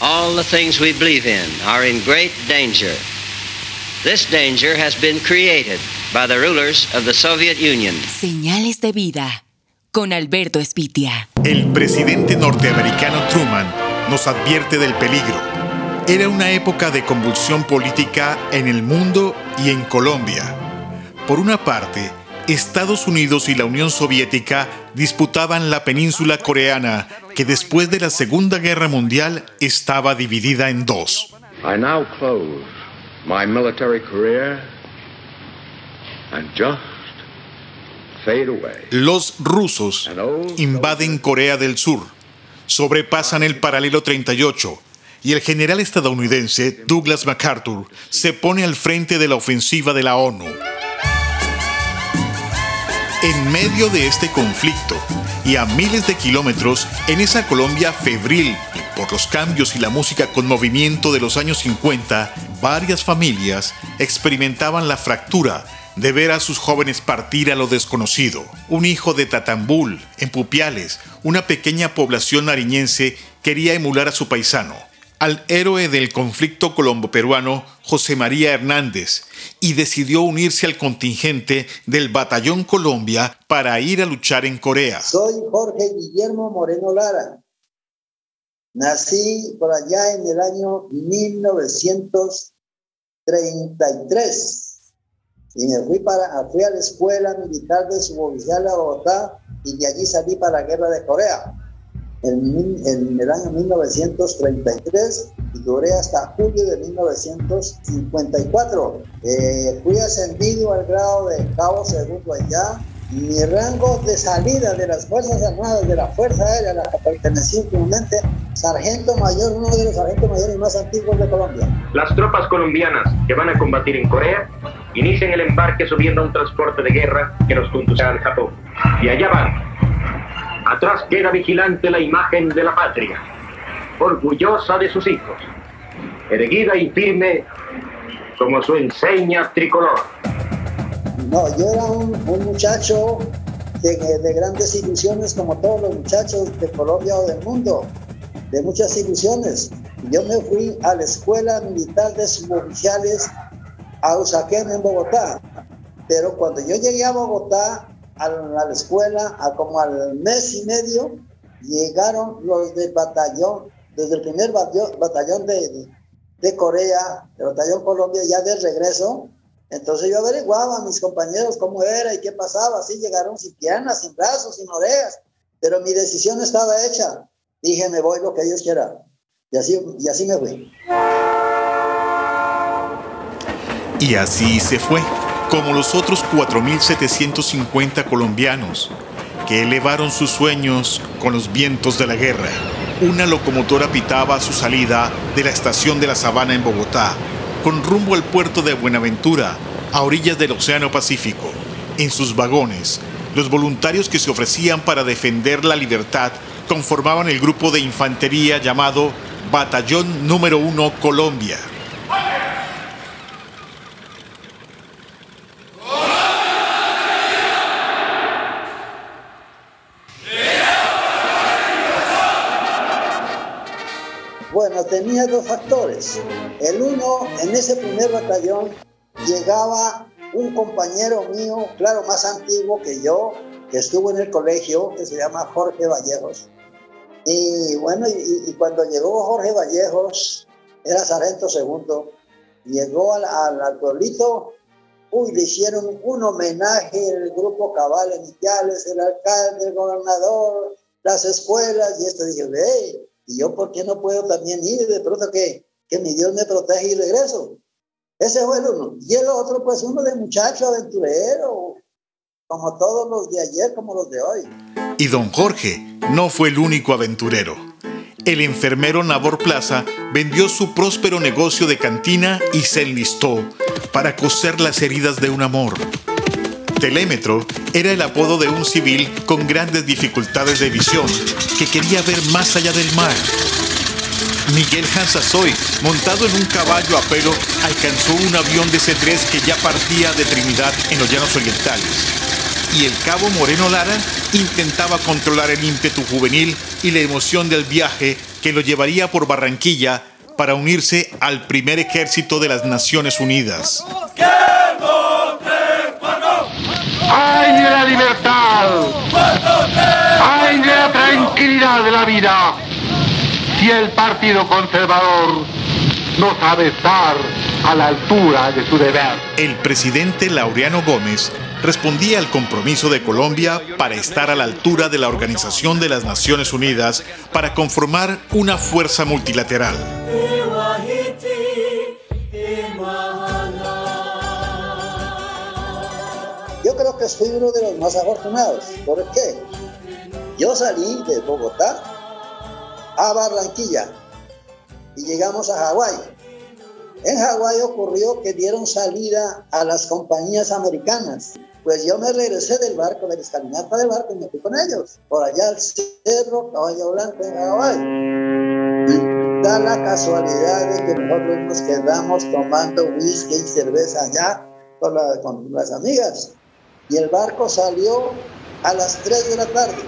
all the things we believe in are in great danger. This danger has been created by the rulers of the Soviet Union. Señales de vida con Alberto Espitia. El presidente norteamericano Truman nos advierte del peligro. Era una época de convulsión política en el mundo y en Colombia. Por una parte, Estados Unidos y la Unión Soviética disputaban la península coreana, que después de la Segunda Guerra Mundial estaba dividida en dos. I now close my military career and just fade away. Los rusos invaden Corea del Sur, sobrepasan el paralelo 38 y el general estadounidense Douglas MacArthur se pone al frente de la ofensiva de la ONU. En medio de este conflicto y a miles de kilómetros, en esa Colombia febril por los cambios y la música con movimiento de los años 50, varias familias experimentaban la fractura de ver a sus jóvenes partir a lo desconocido. Un hijo de Tatambul, en Pupiales, una pequeña población nariñense, quería emular a su paisano al héroe del conflicto colombo-peruano José María Hernández y decidió unirse al contingente del Batallón Colombia para ir a luchar en Corea. Soy Jorge Guillermo Moreno Lara. Nací por allá en el año 1933 y me fui, para, fui a la escuela militar de suboficial a Bogotá y de allí salí para la guerra de Corea en, el año 1933 y duré hasta julio de 1954. Eh, fui ascendido al grado de cabo segundo allá. Mi rango de salida de las Fuerzas Armadas de la Fuerza Aérea la que pertenecí últimamente, sargento mayor, uno de los sargentos mayores más antiguos de Colombia. Las tropas colombianas que van a combatir en Corea inician el embarque subiendo a un transporte de guerra que nos conducirá al Japón. Y allá van Atrás queda vigilante la imagen de la patria, orgullosa de sus hijos, erguida y firme como su enseña tricolor. No, yo era un, muchacho de, de, grandes ilusiones como todos los muchachos de Colombia o del mundo, de muchas ilusiones. Yo me fui a la Escuela Militar de Suboficiales a Usaquén en Bogotá, pero cuando yo llegué a Bogotá a la escuela, a como al mes y medio, llegaron los del batallón, desde el primer batallón de, de, Corea, el batallón Colombia, ya de regreso. Entonces yo averiguaba a mis compañeros cómo era y qué pasaba. Así llegaron sin piernas, sin brazos, sin orejas. Pero mi decisión estaba hecha. Dije, me voy lo que ellos quieran. Y así, y así me fui. Y así se fue como los otros 4.750 colombianos que elevaron sus sueños con los vientos de la guerra. Una locomotora pitaba a su salida de la estación de la Sabana en Bogotá, con rumbo al puerto de Buenaventura, a orillas del Océano Pacífico. En sus vagones, los voluntarios que se ofrecían para defender la libertad conformaban el grupo de infantería llamado Batallón Número 1 Colombia. Tenía dos factores. El uno, en ese primer batallón llegaba un compañero mío, claro, más antiguo que yo, que estuvo en el colegio, que se llama Jorge Vallejos. Y bueno, y, cuando llegó Jorge Vallejos, era sargento segundo, llegó al, al, pueblito, uy, le hicieron un homenaje el grupo Cabal Iniciales, el alcalde, el gobernador, las escuelas, y esto dije, hey, y yo, ¿por qué no puedo también ir? De pronto que, que mi Dios me protege y regreso. Ese fue el uno. Y el otro, pues uno de muchacho aventurero, como todos los de ayer, como los de hoy. Y don Jorge no fue el único aventurero. El enfermero Nabor Plaza vendió su próspero negocio de cantina y se enlistó para coser las heridas de un amor. Telémetro era el apodo de un civil con grandes dificultades de visión que quería ver más allá del mar. Miguel Hansasoy, montado en un caballo a pelo, alcanzó un avión de C-3 que ya partía de Trinidad en los llanos orientales. Y el cabo Moreno Lara intentaba controlar el ímpetu juvenil y la emoción del viaje que lo llevaría por Barranquilla para unirse al primer ejército de las Naciones Unidas. ¡Ay de la libertad! ¡Ay de la tranquilidad de la vida! Si el Partido Conservador no sabe estar a la altura de su deber. El presidente Laureano Gómez respondía al compromiso de Colombia para estar a la altura de la Organización de las Naciones Unidas para conformar una fuerza multilateral. Fui uno de los más afortunados. ¿Por qué? Yo salí de Bogotá a Barranquilla y llegamos a Hawái. En Hawái ocurrió que dieron salida a las compañías americanas. Pues yo me regresé del barco, de la escalinata del barco y me fui con ellos. Por allá al cerro Caballo Blanco en Hawái. Da la casualidad de que nosotros nos quedamos tomando whisky y cerveza allá con, la, con las amigas. Y el barco salió a las 3 de la tarde.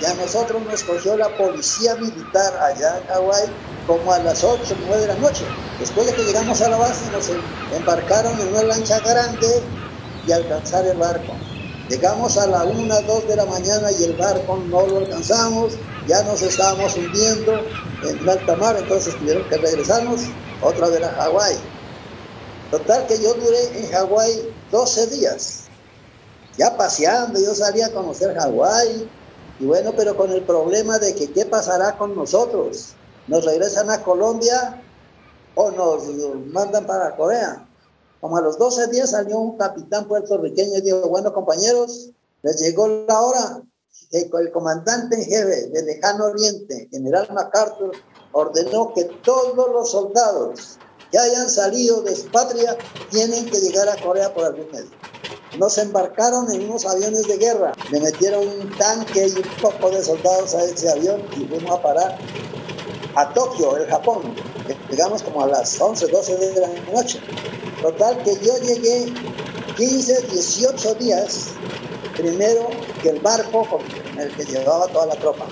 Y a nosotros nos cogió la policía militar allá en Hawái como a las 8 o 9 de la noche. Después de que llegamos a la base, nos embarcaron en una lancha grande y alcanzar el barco. Llegamos a la 1, 2 de la mañana y el barco no lo alcanzamos, ya nos estábamos hundiendo en alta mar, entonces tuvieron que regresarnos otra vez a Hawái. Total que yo duré en Hawái 12 días, ya paseando, yo salía a conocer Hawái, y bueno, pero con el problema de que qué pasará con nosotros. ¿Nos regresan a Colombia o nos mandan para Corea? Como a los 12 días salió un capitán puertorriqueño y dijo, bueno compañeros, les llegó la hora. El comandante en jefe del lejano oriente, general MacArthur, ordenó que todos los soldados que hayan salido de su patria tienen que llegar a Corea por algún medio. Nos embarcaron en unos aviones de guerra, le metieron un tanque y un poco de soldados a ese avión y fuimos a parar a Tokio, el Japón. Llegamos como a las 11, 12 de la noche. Total que yo llegué 15, 18 días primero que el barco con el que llevaba toda la tropa.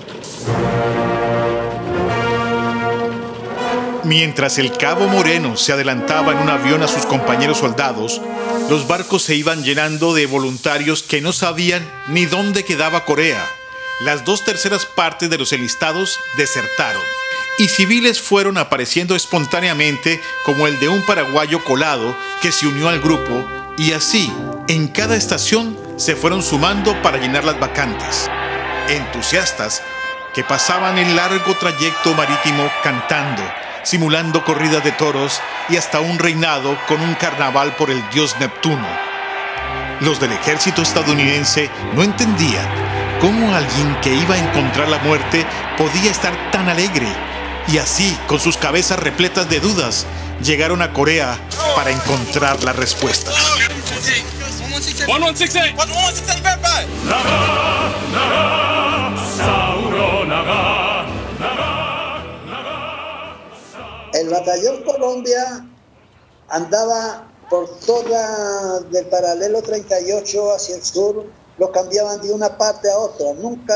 Mientras el cabo Moreno se adelantaba en un avión a sus compañeros soldados, los barcos se iban llenando de voluntarios que no sabían ni dónde quedaba Corea. Las dos terceras partes de los enlistados desertaron y civiles fueron apareciendo espontáneamente como el de un paraguayo colado que se unió al grupo y así en cada estación se fueron sumando para llenar las vacantes. Entusiastas que pasaban el largo trayecto marítimo cantando, simulando corridas de toros y hasta un reinado con un carnaval por el dios Neptuno. Los del ejército estadounidense no entendían cómo alguien que iba a encontrar la muerte podía estar tan alegre y así, con sus cabezas repletas de dudas, llegaron a Corea para encontrar la respuesta. El batallón Colombia andaba por toda del paralelo 38 hacia el sur, lo cambiaban de una parte a otra, nunca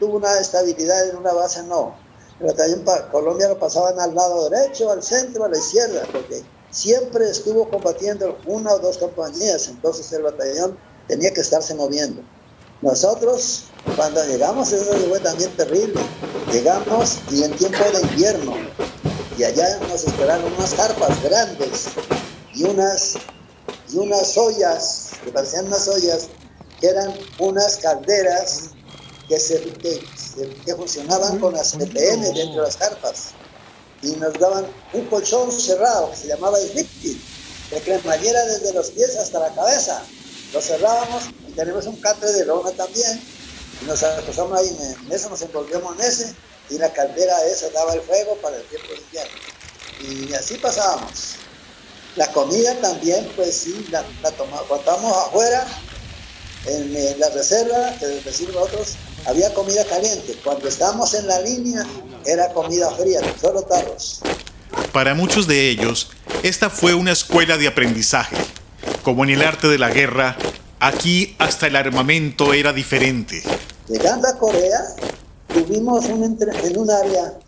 tuvo una estabilidad en una base, no. El batallón Colombia lo pasaban al lado derecho, al centro, a la izquierda, porque siempre estuvo combatiendo una o dos compañías, entonces el batallón tenía que estarse moviendo. Nosotros, cuando llegamos, eso fue también terrible. Llegamos y en tiempo de invierno, y allá nos esperaron unas carpas grandes y unas, y unas ollas, que parecían unas ollas, que eran unas calderas que, se, que, funcionaban con las CPM dentro de las carpas. Y nos daban un colchón cerrado que se llamaba sleeping, de cremallera desde los pies hasta la cabeza. Lo cerrábamos y tenemos un catre de lona también. Y nos acostamos ahí, en eso nos envolvíamos en ese y la caldera esa daba el fuego para el tiempo de invierno. Y así pasábamos. La comida también, pues sí, la, la tomamos, cuando estábamos afuera, en, la reserva, que decimos nosotros, había comida caliente. Cuando estábamos en la línea, era comida fría, solo tarros. Para muchos de ellos, esta fue una escuela de aprendizaje. Como en el arte de la guerra, aquí hasta el armamento era diferente. Llegando a Corea, tuvimos un en un área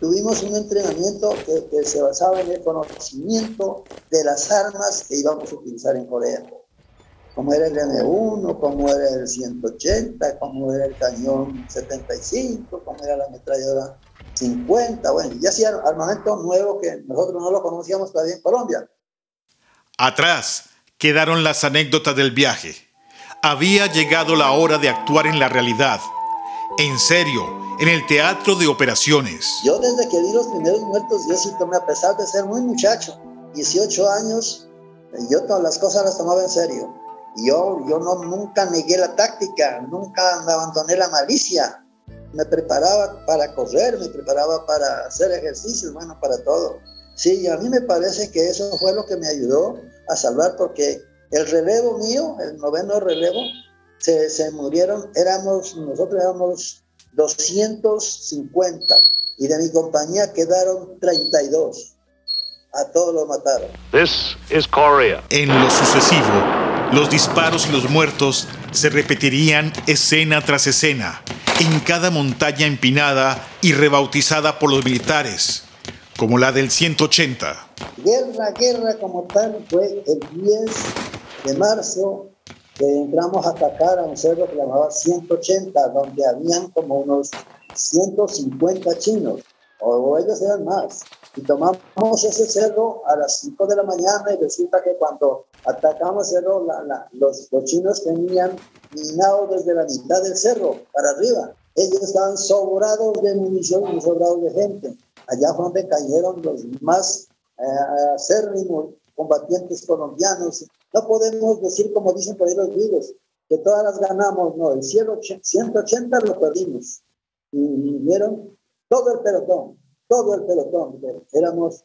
tuvimos un entrenamiento que, se basaba en el conocimiento de las armas que íbamos a utilizar en Corea. Como era el M1, como era el 180, como era el cañón 75, como era la ametralladora 50, bueno, ya hacía armamento nuevo que nosotros no lo conocíamos todavía en Colombia. Atrás quedaron las anécdotas del viaje. Había llegado la hora de actuar en la realidad. En serio, en el teatro de operaciones. Yo desde que vi los primeros muertos, yo sí tomé, a pesar de ser muy muchacho, 18 años, yo todas las cosas las tomaba en serio. Yo, yo no, nunca negué la táctica, nunca me abandoné la malicia. Me preparaba para correr, me preparaba para hacer ejercicios, bueno, para todo. Sí, a mí me parece que eso fue lo que me ayudó a salvar porque el relevo mío, el noveno relevo, se, se murieron, éramos, nosotros éramos 250 y de mi compañía quedaron 32. A todos los mataron. This is Korea. En lo sucesivo, los disparos y los muertos se repetirían escena tras escena en cada montaña empinada y rebautizada por los militares, como la del 180. Guerra, guerra como tal fue el 10 de marzo entramos a atacar a un cerro que llamaba 180, donde habían como unos 150 chinos, o ellos eran más. Y tomamos ese cerro a las 5 de la mañana y resulta que cuando atacamos el cerro, los, los chinos tenían minado desde la mitad del cerro para arriba. Ellos estaban sobrados de munición y sobrados de gente. Allá fue donde cayeron los más eh, acérrimos combatientes colombianos no podemos decir, como dicen por ahí los griegos, que todas las ganamos, no, el 180 lo perdimos. Y vinieron todo el pelotón, todo el pelotón, éramos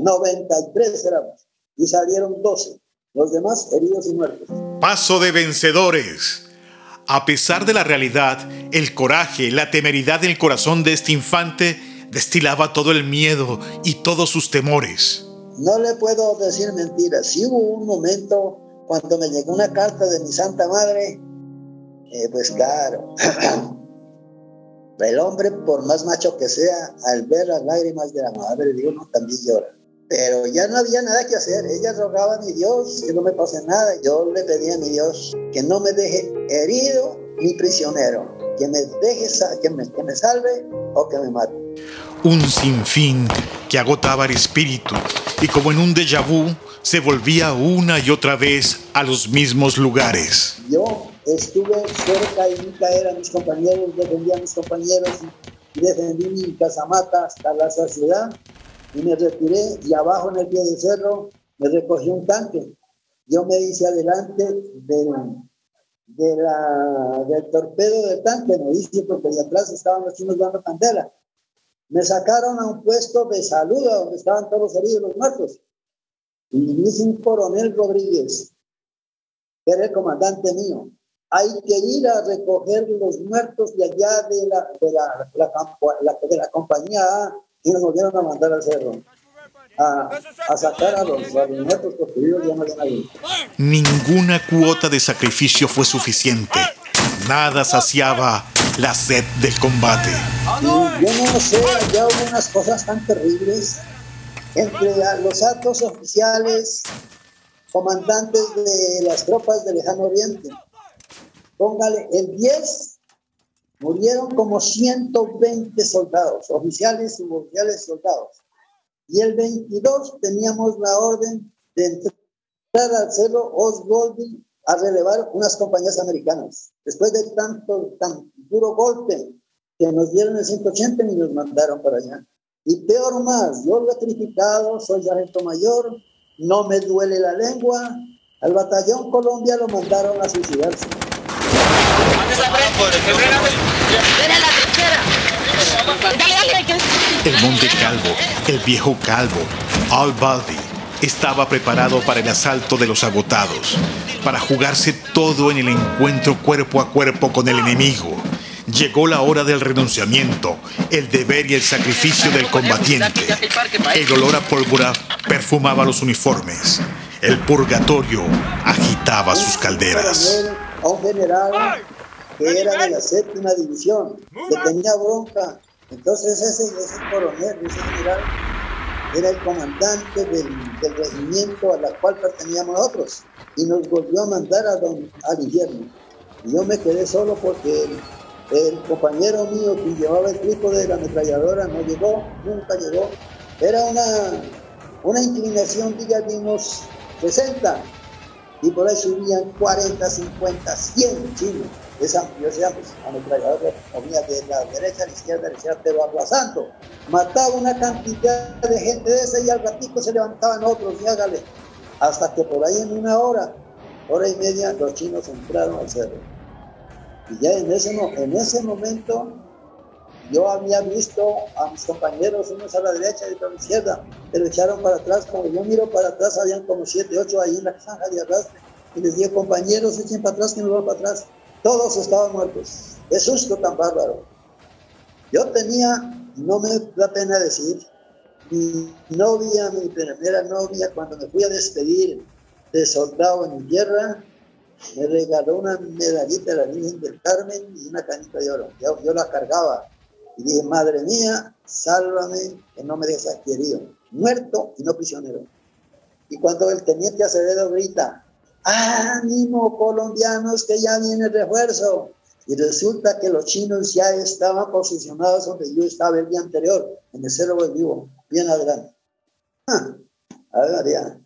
93 éramos, y salieron 12, los demás heridos y muertos. Paso de vencedores. A pesar de la realidad, el coraje, la temeridad del corazón de este infante destilaba todo el miedo y todos sus temores no le puedo decir mentiras. Sí hubo un momento cuando me llegó una carta de mi Santa Madre, eh, pues claro, el hombre, por más macho que sea, al ver las lágrimas de la madre de uno también llora. Pero ya no había nada que hacer. Ella rogaba a mi Dios que no me pase nada. Yo le pedía a mi Dios que no me deje herido ni prisionero, que me deje, que me, que me salve o que me mate. Un sinfín que agotaba el espíritu y como en un déjà vu se volvía una y otra vez a los mismos lugares. Yo estuve cerca y nunca a mis compañeros, defendí a mis compañeros y defendí mi casamata hasta la saciedad y me retiré y abajo en el pie del cerro me recogí un tanque. Yo me hice adelante del, de la, del torpedo del tanque, me hice porque de atrás estaban los chinos dando candela. Me sacaron a un puesto de salud donde estaban todos los heridos, los muertos. Y me dice un coronel Rodríguez, que era el comandante mío, hay que ir a recoger los muertos de allá de la, de la, de la compañía A y nos volvieron a mandar al cerro. A, a, sacar a los, porque ellos ya no habían Ninguna cuota de sacrificio fue suficiente. Nada saciaba la sed del combate. yo no sé, ya hubo unas cosas tan terribles entre los altos oficiales, comandantes de las tropas del lejano oriente. Póngale, el 10 murieron como 120 soldados, oficiales, suboficiales, soldados. Y el 22 teníamos la orden de entrar al cerro Oswald a relevar unas compañías americanas. Después de tanto, tan duro golpe que nos dieron el 180 y nos mandaron para allá. Y peor más, yo lo he criticado, soy sargento mayor, no me duele la lengua. Al batallón Colombia lo mandaron a suicidarse. El Monte Calvo, el viejo Calvo, Al Baldi, estaba preparado para el asalto de los agotados, para jugarse todo en el encuentro cuerpo a cuerpo con el enemigo. Llegó la hora del renunciamiento, el deber y el sacrificio del combatiente. El olor a pólvora perfumaba los uniformes. El purgatorio agitaba sus calderas. Un general que era de la séptima división, que tenía bronca Entonces ese, coronel, ese general, era el comandante del, regimiento a la cual perteneníamos nosotros y nos volvió a mandar a don, al infierno. Y yo me quedé solo porque el, el compañero mío que llevaba el grupo de la ametralladora no llegó, nunca llegó. Era una, una inclinación, digamos, 60 y por ahí subían 40, 50, 100 chinos. Esa, pues, ametralladora comía de la derecha a la izquierda, a la izquierda, pero arrasando. Mataba una cantidad de gente de esa y al ratito se levantaban otros y hágale. Hasta que por ahí en una hora, hora y media, los chinos entraron al cerro. Y ya en ese, en ese momento yo había visto a mis compañeros, unos a la derecha y otros a la izquierda, pero echaron para atrás. Como yo miro para atrás, habían como siete, ocho ahí en la zanja de arrastre. Y les dije, compañeros, echen para atrás que me voy para atrás. Todos estaban muertos. Es susto tan bárbaro. Yo tenía, no me da pena decir, mi novia, mi primera novia, cuando me fui a despedir de soldado en guerra, me regaló una medallita de la Virgen del Carmen y una canita de oro. Yo, yo la cargaba y dije, madre mía, sálvame, que no me dejes muerto y no prisionero. Y cuando el teniente Acevedo grita, ánimo colombianos que ya viene el refuerzo. Y resulta que los chinos ya estaban posicionados donde yo estaba el día anterior, en el Cerro del Vivo, bien adelante. Ah, a ver, ya.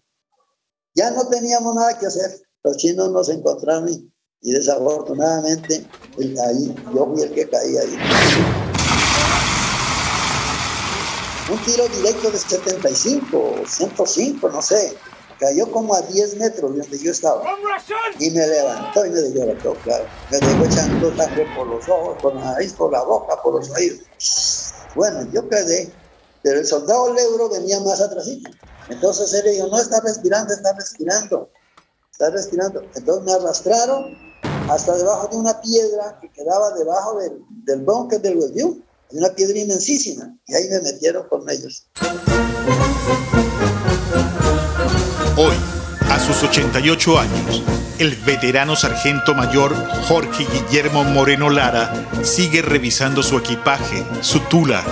ya no teníamos nada que hacer. Los chinos nos encontraron y, desafortunadamente ahí, yo fui el que caí ahí. Un tiro directo de 75, 105, no sé. Cayó como a 10 metros de donde yo estaba. Y me levantó y me la claro. Me dejó echando sangre por los ojos, por la nariz, por la boca, por los oídos. Bueno, yo quedé. Pero el soldado Leuro venía más atrás. Entonces él dijo, no está respirando, está respirando. Está respirando. Entonces me arrastraron hasta debajo de una piedra que quedaba debajo del, del bunker del review una piedra inmensísima, y ahí me metieron con ellos. Sus 88 años, el veterano sargento mayor Jorge Guillermo Moreno Lara sigue revisando su equipaje, su tula,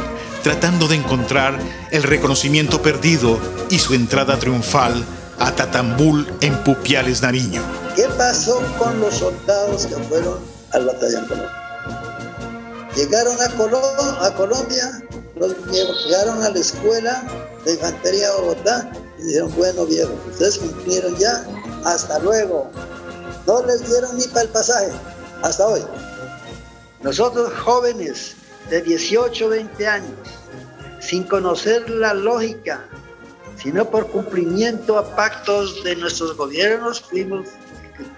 tratando de encontrar el reconocimiento perdido y su entrada triunfal a Tatambul en Pupiales, Nariño. ¿Qué pasó con los soldados que fueron al batallón Colombia? Llegaron a, a Colombia, los llegaron a la escuela de infantería de Bogotá y dijeron, bueno viejo, ustedes cumplieron ya, hasta luego. No les dieron ni para el pasaje, hasta hoy. Nosotros jóvenes de 18, 20 años, sin conocer la lógica, sino por cumplimiento a pactos de nuestros gobiernos, fuimos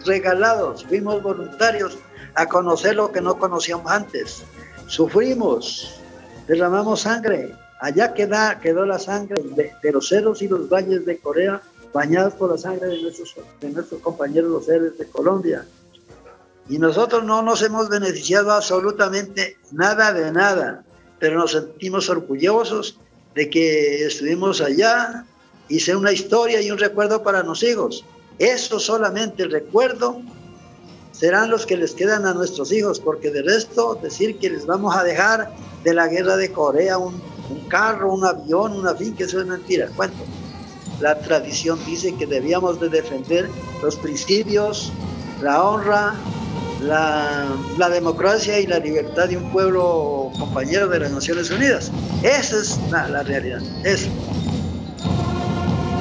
regalados, fuimos voluntarios a conocer lo que no conocíamos antes. Sufrimos, derramamos sangre. Allá queda, quedó la sangre de, los cerros y los valles de Corea bañados por la sangre de nuestros, de nuestros compañeros los héroes de Colombia. Y nosotros no nos hemos beneficiado absolutamente nada de nada, pero nos sentimos orgullosos de que estuvimos allá, hice una historia y un recuerdo para los hijos. Eso solamente el recuerdo serán los que les quedan a nuestros hijos, porque de resto decir que les vamos a dejar de la guerra de Corea un, carro, un avión, una finca, eso es mentira, cuento. La tradición dice que debíamos de defender los principios, la honra, la, democracia y la libertad de un pueblo compañero de las Naciones Unidas. Esa es la, realidad. Eso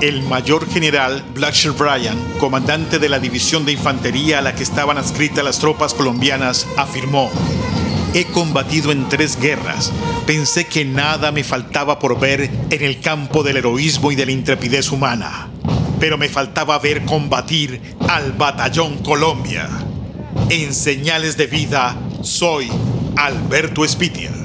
el mayor general Blacksher Bryan, comandante de la división de infantería a la que estaban adscritas las tropas colombianas, afirmó, He combatido en tres guerras. Pensé que nada me faltaba por ver en el campo del heroísmo y de la intrepidez humana. Pero me faltaba ver combatir al Batallón Colombia. En señales de vida, soy Alberto Espitia.